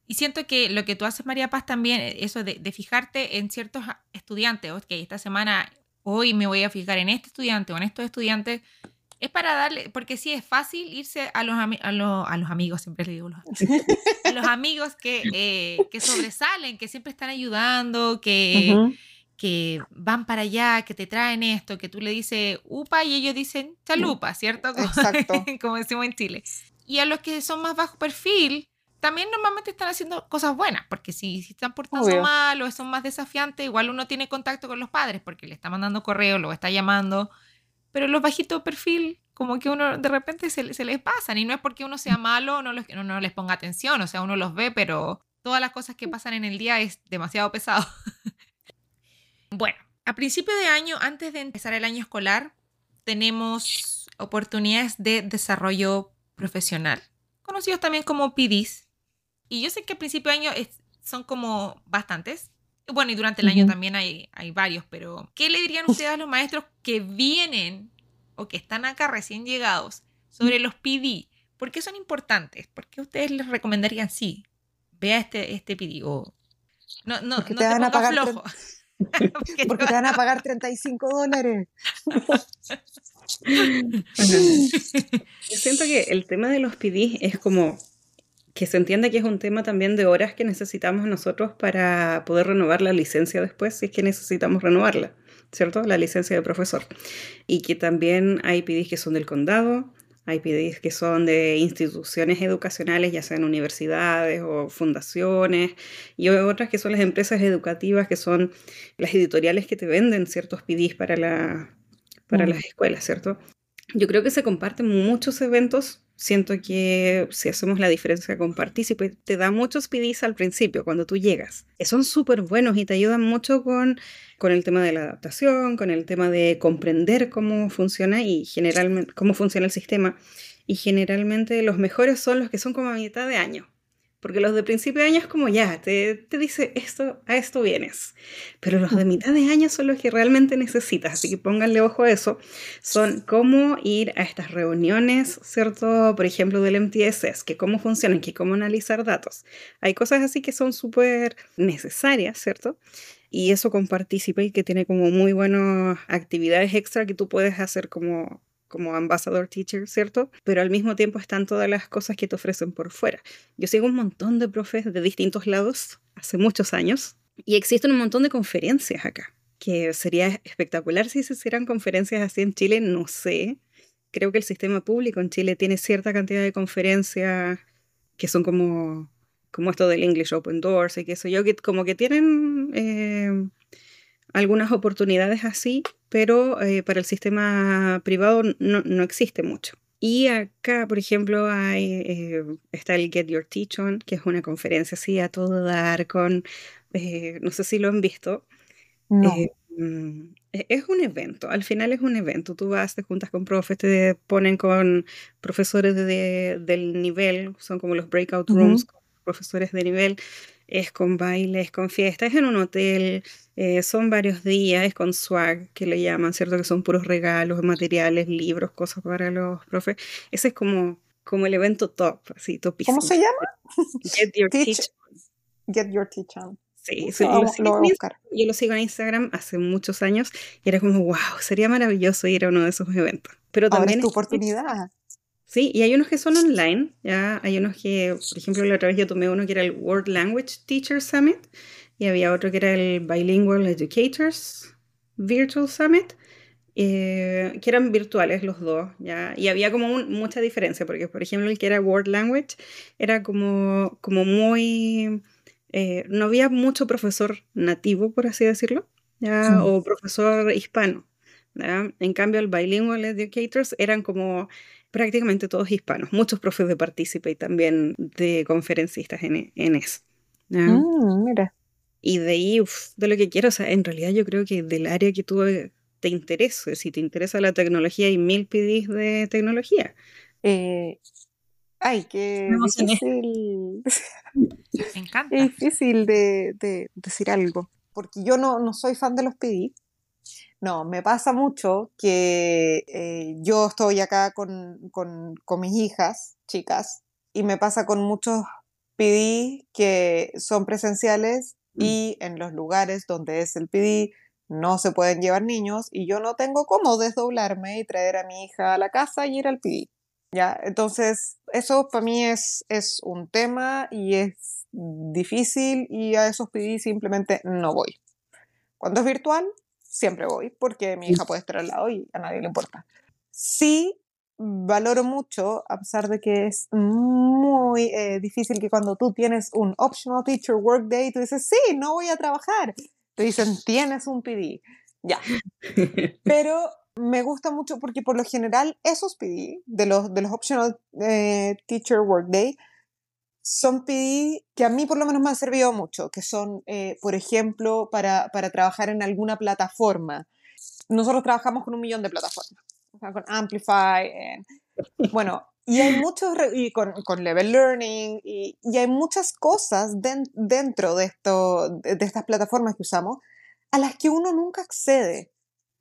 S1: Y siento que lo que tú haces, María Paz, también, eh, eso de, fijarte en ciertos estudiantes, ok, esta semana, hoy me voy a fijar en este estudiante o en estos estudiantes, es para darle, porque sí es fácil irse a los, a a los amigos, siempre le digo los, a los amigos que, eh, que sobresalen, que siempre están ayudando, que, que van para allá, que te traen esto, que tú le dices upa y ellos dicen chalupa, ¿cierto? Exacto. Como decimos en Chile. Y a los que son más bajo perfil, también normalmente están haciendo cosas buenas, porque si, si están portando mal o son más desafiantes, igual uno tiene contacto con los padres, porque le está mandando correo, lo está llamando, pero los bajitos perfil, como que uno de repente se, se les pasan, y no es porque uno sea malo o no, no, no les ponga atención, o sea, uno los ve, pero todas las cosas que pasan en el día es demasiado pesado. bueno, a principio de año, antes de empezar el año escolar, tenemos oportunidades de desarrollo profesional, conocidos también como PDs, y yo sé que a principio de año son como bastantes. Bueno, y durante el año también hay, hay varios, pero ¿qué le dirían ustedes a los maestros que vienen o que están acá recién llegados sobre los PD? ¿Por qué son importantes? ¿Por qué ustedes les recomendarían sí? Vea este, este PD o no, no,
S3: porque te, van a pagar flojo. porque, te van a pagar 35 dólares.
S2: Yo siento que el tema de los PD es como que se entiende que es un tema también de horas que necesitamos nosotros para poder renovar la licencia después, si es que necesitamos renovarla. ¿cierto? La licencia de profesor. Y que también hay PDs que son del condado, hay PDs que son de instituciones educacionales, ya sean universidades o fundaciones, y otras que son las empresas educativas, que son las editoriales que te venden ciertos PDs para, la, para mm. las escuelas, ¿cierto? Yo creo que se comparten muchos eventos. Siento que si hacemos la diferencia con Partícipe, te da muchos PDs al principio, cuando tú llegas. Son súper buenos y te ayudan mucho con, con el tema de la adaptación, con el tema de comprender cómo funciona y generalmente cómo funciona el sistema. Y generalmente los mejores son los que son como a mitad de año. Porque los de principio de año es como ya, te, te, dice esto, a esto vienes. Pero los de mitad de año son los que realmente necesitas, así que pónganle ojo a eso. Son cómo ir a estas reuniones, ¿cierto? Por ejemplo, del MTSS, que cómo funcionan, que cómo analizar datos. Hay cosas así que son súper necesarias, ¿cierto? Y eso con Participate, que tiene como muy buenas actividades extra que tú puedes hacer como como ambassador teacher, ¿cierto? Pero al mismo tiempo están todas las cosas que te ofrecen por fuera. Yo sigo un montón de profes de distintos lados hace muchos años y existen un montón de conferencias acá, que sería espectacular si se hicieran conferencias así en Chile, no sé. Creo que el sistema público en Chile tiene cierta cantidad de conferencias que son como, como esto del English Open Doors y que eso yo, que como que tienen eh, algunas oportunidades así, pero eh, para el sistema privado no, existe mucho. Y acá, por ejemplo, hay, eh, está el Get Your Teach On, que es una conferencia así a todo dar con, eh, no sé si lo han visto. Mm, e, es un evento, al final es un evento. Tú vas, te juntas con profes, te ponen con profesores de, del nivel, son como los breakout rooms, profesores de nivel, es con bailes, con fiestas, es en un hotel, eh, son varios días, es con swag, que le llaman, ¿cierto? Que son puros regalos, materiales, libros, cosas para los profes. Ese es como, como el evento top, así, topísimo.
S3: ¿Cómo se llama?
S2: Get Your Teach,
S3: Get Your Teach On.
S2: Sí, yo, lo yo, lo sigo en Instagram hace muchos años y era como, wow, sería maravilloso ir a uno de esos eventos. Pero también
S3: es tu oportunidad.
S2: Sí, y hay unos que son online, ya hay unos que, por ejemplo, la otra vez yo tomé uno que era el World Language Teacher Summit y había otro que era el Bilingual Educators Virtual Summit, eh, que eran virtuales los dos, ¿ya? y había como mucha diferencia, porque por ejemplo el que era World Language era como, como muy, eh, no había mucho profesor nativo, por así decirlo, ¿ya? o profesor hispano. ¿Ya? En cambio el Bilingual Educators eran como prácticamente todos hispanos, muchos profes de Partícipe y también de conferencistas en, en eso.
S3: Mm, mira.
S2: Y de ahí, de lo que quiero, o sea, en realidad yo creo que del área que tú te interesa, si te interesa la tecnología, hay mil PDs de tecnología.
S3: Eh, ay, qué difícil.
S1: Me encanta.
S3: Es difícil de, de, decir algo, porque yo no, no soy fan de los PD, no, me pasa mucho que eh, yo estoy acá con, mis hijas, chicas, y me pasa con muchos PD que son presenciales mm. y en los lugares donde es el PD no se pueden llevar niños y yo no tengo cómo desdoblarme y traer a mi hija a la casa y ir al PD. ¿ya? Entonces, eso para mí es, es un tema y es difícil y a esos PD simplemente no voy. Cuando es virtual, siempre voy porque mi hija puede estar al lado y a nadie le importa. Sí, valoro mucho, a pesar de que es muy eh, difícil que cuando tú tienes un optional teacher workday, tú dices, sí, no voy a trabajar. Te dicen, tienes un PD. Ya. Pero me gusta mucho porque por lo general esos PD de los, de los optional eh, teacher workday son PD que a mí por lo menos me han servido mucho, que son, eh, por ejemplo, para, para, trabajar en alguna plataforma. Nosotros trabajamos con un millón de plataformas, con Amplify, bueno, y hay muchos, y con, con Level Learning, y, y hay muchas cosas dentro de, esto, de, de estas plataformas que usamos a las que uno nunca accede.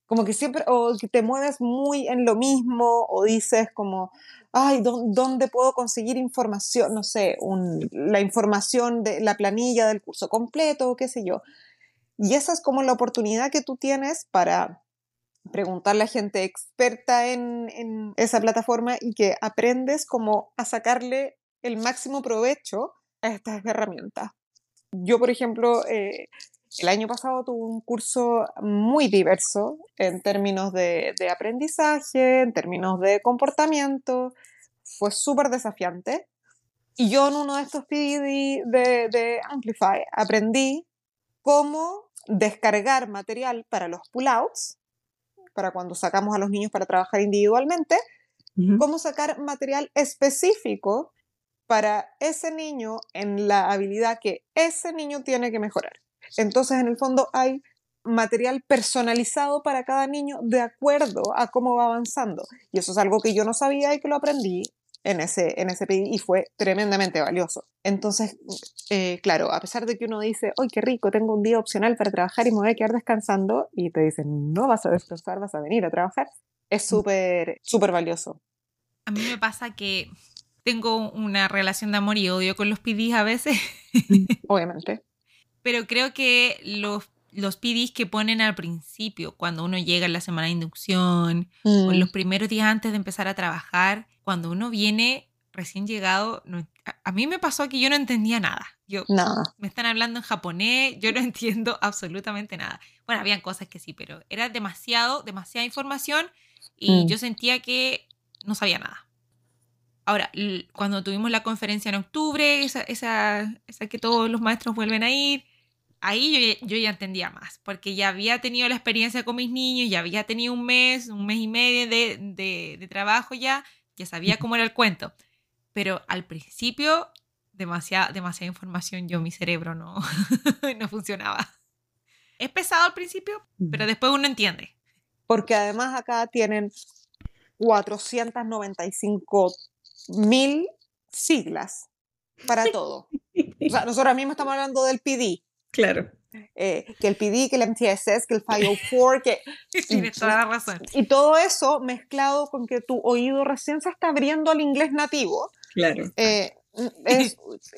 S3: Como que siempre, o que te mueves muy en lo mismo, o dices como, ay, ¿dónde puedo conseguir información? No sé, la información de la planilla del curso completo qué sé yo. Y esa es como la oportunidad que tú tienes para preguntarle a gente experta en, en esa plataforma y que aprendes como a sacarle el máximo provecho a estas herramientas. Yo, por ejemplo, eh, El año pasado tuve un curso muy diverso en términos de, de aprendizaje, en términos de comportamiento. Fue súper desafiante. Y yo en uno de estos PD de, de Amplify aprendí cómo descargar material para los pullouts, para cuando sacamos a los niños para trabajar individualmente, cómo sacar material específico para ese niño en la habilidad que ese niño tiene que mejorar. Entonces, en el fondo hay material personalizado para cada niño de acuerdo a cómo va avanzando. Y eso es algo que yo no sabía y que lo aprendí en ese, en ese y fue tremendamente valioso. Entonces, eh, claro, a pesar de que uno dice, ¡ay, qué rico! Tengo un día opcional para trabajar y me voy a quedar descansando, y te dicen, no vas a descansar, vas a venir a trabajar, es mm. súper, súper valioso.
S1: A mí me pasa que tengo una relación de amor y odio con los PDs a veces.
S3: Obviamente.
S1: Pero creo que los, los PDs que ponen al principio, cuando uno llega en la semana de inducción, o en los mm. primeros días antes de empezar a trabajar, cuando uno viene recién llegado, a, mí me pasó que yo no entendía nada. Yo, Me están hablando en japonés, yo no entiendo absolutamente nada. Bueno, habían cosas que sí, pero era demasiado, demasiada información y mm. yo sentía que no sabía nada. Ahora, cuando tuvimos la conferencia en octubre, esa, esa, esa que todos los maestros vuelven a ir, ahí yo, yo, ya entendía más, porque ya había tenido la experiencia con mis niños, ya había tenido un mes, un mes y medio de, de, de trabajo ya, ya sabía cómo era el cuento. Pero al principio, demasiada, demasiada información, yo mi cerebro no, no funcionaba. Es pesado al principio, pero después uno entiende.
S3: Porque además acá tienen 495 mil siglas para todo. O sea, nosotros mismos estamos hablando del PD.
S2: Claro.
S3: Eh, que el PD, que el MTSS, que el 504, que...
S1: Tienes toda la razón.
S3: Y todo eso mezclado con que tu oído recién se está abriendo al inglés nativo.
S2: Claro.
S3: Eh,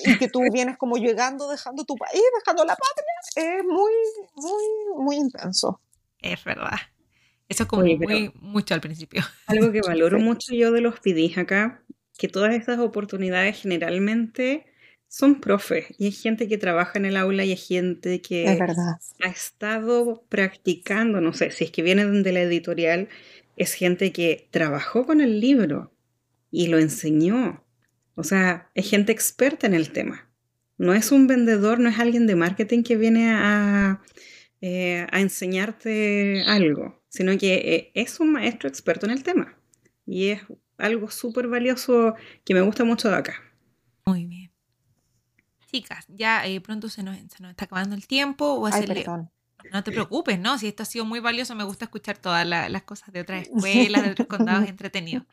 S3: y que tú vienes como llegando, dejando tu país, dejando la patria, es muy, muy, muy intenso.
S1: Es verdad. Eso es como muy, mucho al principio.
S2: Algo que valoro mucho yo de los PDs acá, que todas estas oportunidades generalmente son profes y hay gente que trabaja en el aula y hay gente que ha estado practicando, no sé, si es que vienen de la editorial, es gente que trabajó con el libro y lo enseñó. O sea, es gente experta en el tema. No es un vendedor, no es alguien de marketing que viene a, eh, a enseñarte algo, sino que eh, es un maestro experto en el tema. Y es algo súper valioso que me gusta mucho de acá.
S1: Muy bien. Chicas, ya eh, pronto se nos, se nos, está acabando el tiempo. O hacerle... no te preocupes, ¿no? Si esto ha sido muy valioso, me gusta escuchar todas las cosas de otras escuelas, de otros condados entretenidos.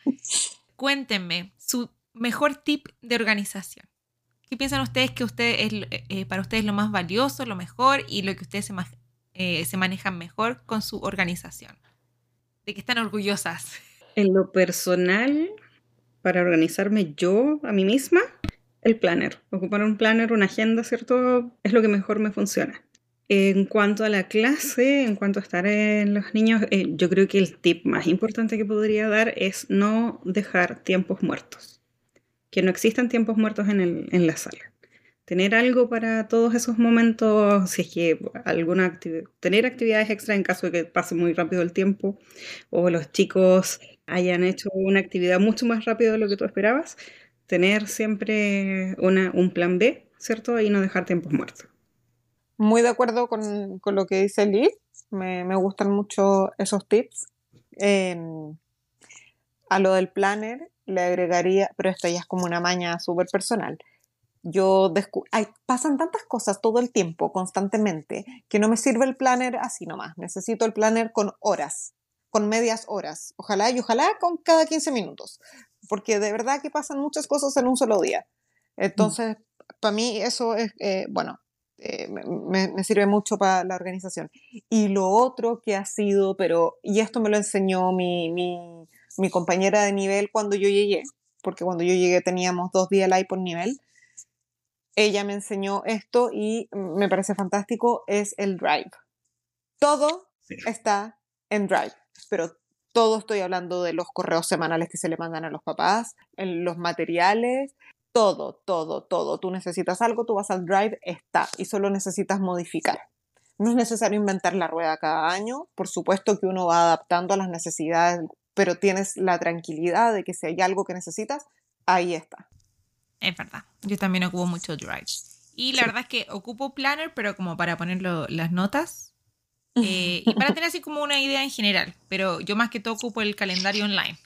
S1: Cuéntenme su mejor tip de organización. ¿Qué piensan ustedes que usted es, eh, para ustedes lo más valioso, lo mejor y lo que ustedes se, eh, se manejan mejor con su organización? ¿De qué están orgullosas?
S2: En lo personal, para organizarme yo a mí misma, el planner. Ocupar un planner, una agenda, ¿cierto? Es lo que mejor me funciona. En cuanto a la clase, en cuanto a estar en los niños, eh, yo creo que el tip más importante que podría dar es no dejar tiempos muertos. Que no existan tiempos muertos en, el, en la sala. Tener algo para todos esos momentos, si es que alguna actividad, tener actividades extra en caso de que pase muy rápido el tiempo o los chicos hayan hecho una actividad mucho más rápido de lo que tú esperabas, tener siempre una, un plan B, ¿cierto? Y no dejar tiempos muertos.
S3: Muy de acuerdo con, con lo que dice Liz, me, me, gustan mucho esos tips. Em, a lo del planner le agregaría, pero esto ya es como una maña súper personal. Yo Ay, pasan tantas cosas todo el tiempo, constantemente, que no me sirve el planner así nomás. Necesito el planner con horas, con medias horas. Ojalá y ojalá con cada 15 minutos porque de verdad que pasan muchas cosas en un solo día. Entonces, para mí eso es, eh, bueno, eh, me, sirve mucho para la organización. Y lo otro que ha sido, pero, y esto me lo enseñó mi, mi, mi compañera de nivel cuando yo llegué, porque cuando yo llegué teníamos dos días live por nivel, ella me enseñó esto y me parece fantástico, es el Drive. Todo está en Drive, pero todo estoy hablando de los correos semanales que se le mandan a los papás, los materiales, todo, todo, todo. Tú necesitas algo, tú vas al Drive, está, y solo necesitas modificar. No es necesario inventar la rueda cada año, por supuesto que uno va adaptando a las necesidades, pero tienes la tranquilidad de que si hay algo que necesitas, ahí está.
S1: Es verdad, yo también ocupo mucho Drive. Y la verdad es que ocupo Planner, pero como para poner las notas eh, y para tener así como una idea en general. Pero yo más que todo ocupo el calendario online.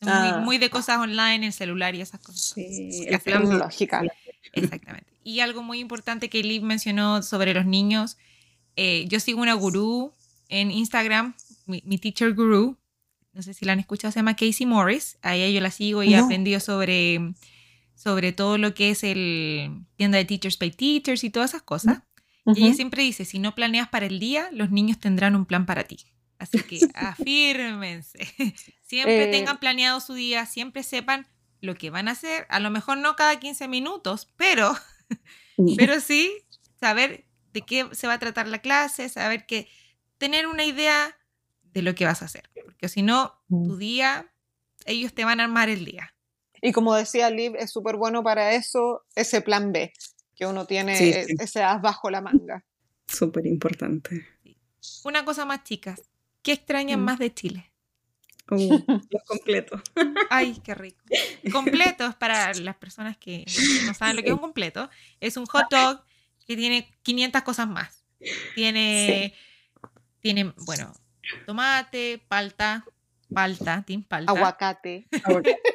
S1: Soy ah. muy, de cosas online, en celular y esas cosas.
S3: Sí, la tecnológica.
S1: Exactamente. Y algo muy importante que Liv mencionó sobre los niños. Eh, yo sigo una gurú en Instagram, mi, teacher guru. No sé si la han escuchado, se llama Casey Morris. A ella yo la sigo y he aprendido sobre sobre todo lo que es el tienda de Teachers by Teachers y todas esas cosas. Y ella siempre dice, si no planeas para el día, los niños tendrán un plan para ti. Así que afírmense. siempre eh. tengan planeado su día, siempre sepan lo que van a hacer. A lo mejor no cada 15 minutos, pero, pero sí saber de qué se va a tratar la clase, saber que tener una idea de lo que vas a hacer. Porque si no, tu día, ellos te van a armar el día.
S3: Y como decía Liv, es súper bueno para eso ese plan B, que uno tiene ese as bajo la manga.
S2: Súper importante.
S1: Una cosa más, chicas. ¿Qué extrañan mm. más de Chile?
S2: Uh, los completos.
S1: Ay, qué rico. Completos para las personas que no saben lo que es un completo. Es un hot dog que tiene 500 cosas más. Tiene, tiene bueno, tomate, palta, palta, team palta.
S3: Aguacate.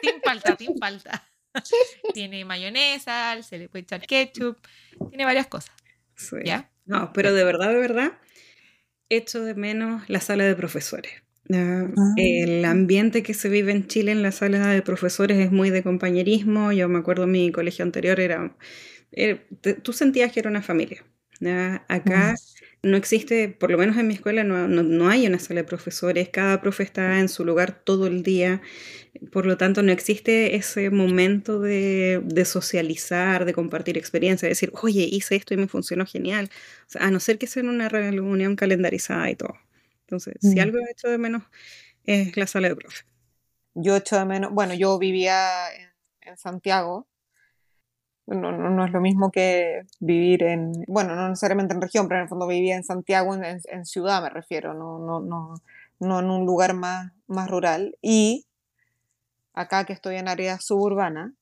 S1: team palta, team palta. tiene mayonesa, se le puede echar ketchup, tiene varias cosas. ¿Ya?
S2: No, pero de verdad, de verdad, echo de menos la sala de profesores. Ah. El ambiente que se vive en Chile en la sala de profesores es muy de compañerismo. Yo me acuerdo mi colegio anterior era, tú sentías que era una familia. Acá no existe, por lo menos en mi escuela, no, no, hay una sala de profesores, cada profe está en su lugar todo el día, por lo tanto no existe ese momento de, de socializar, de compartir experiencia, de decir, oye, hice esto y me funcionó genial, a no ser que sea en una reunión calendarizada y todo. Entonces, si mm. algo he hecho de menos es la sala de profe.
S3: Yo hecho de menos, bueno, yo vivía en Santiago no, no, es lo mismo que vivir en, bueno, no necesariamente en región, pero en el fondo vivía en Santiago, en, en ciudad me refiero, no, no, no, no en un lugar más, más rural. Y acá que estoy en área suburbana,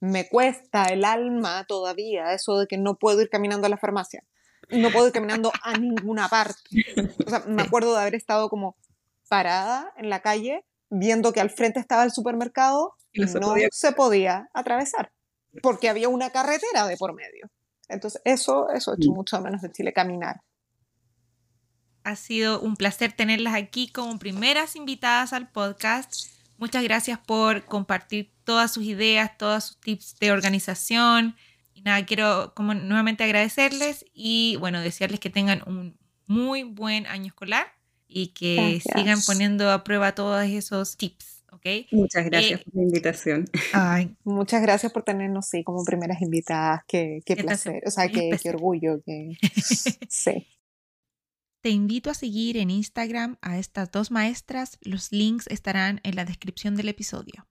S3: me cuesta el alma todavía eso de que no puedo ir caminando a la farmacia. No puedo ir caminando a ninguna parte. O sea, me acuerdo de haber estado como parada en la calle viendo que al frente estaba el supermercado y no se podía atravesar porque había una carretera de por medio. Entonces, eso, eso ha hecho mm. mucho menos de Chile caminar.
S1: Ha sido un placer tenerlas aquí como primeras invitadas al podcast. Muchas gracias por compartir todas sus ideas, todos sus tips de organización. Y nada, quiero como nuevamente agradecerles y bueno, desearles que tengan un muy buen año escolar y que sigan poniendo a prueba todos esos tips.
S2: Muchas gracias eh, por la invitación.
S3: Ay, muchas gracias por tenernos, sí, como primeras invitadas. Qué, qué placer, o sea, qué, qué orgullo. Que... sí.
S1: Te invito a seguir en Instagram a estas dos maestras. Los links estarán en la descripción del episodio.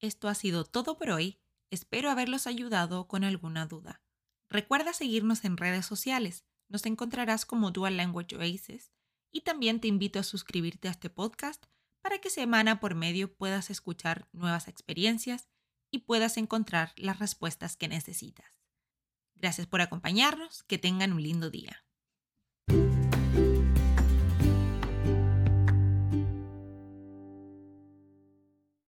S1: Esto ha sido todo por hoy. Espero haberlos ayudado con alguna duda. Recuerda seguirnos en redes sociales. Nos encontrarás como Dual Language Oasis y también te invito a suscribirte a este podcast para que semana por medio puedas escuchar nuevas experiencias y puedas encontrar las respuestas que necesitas. Gracias por acompañarnos, que tengan un lindo día.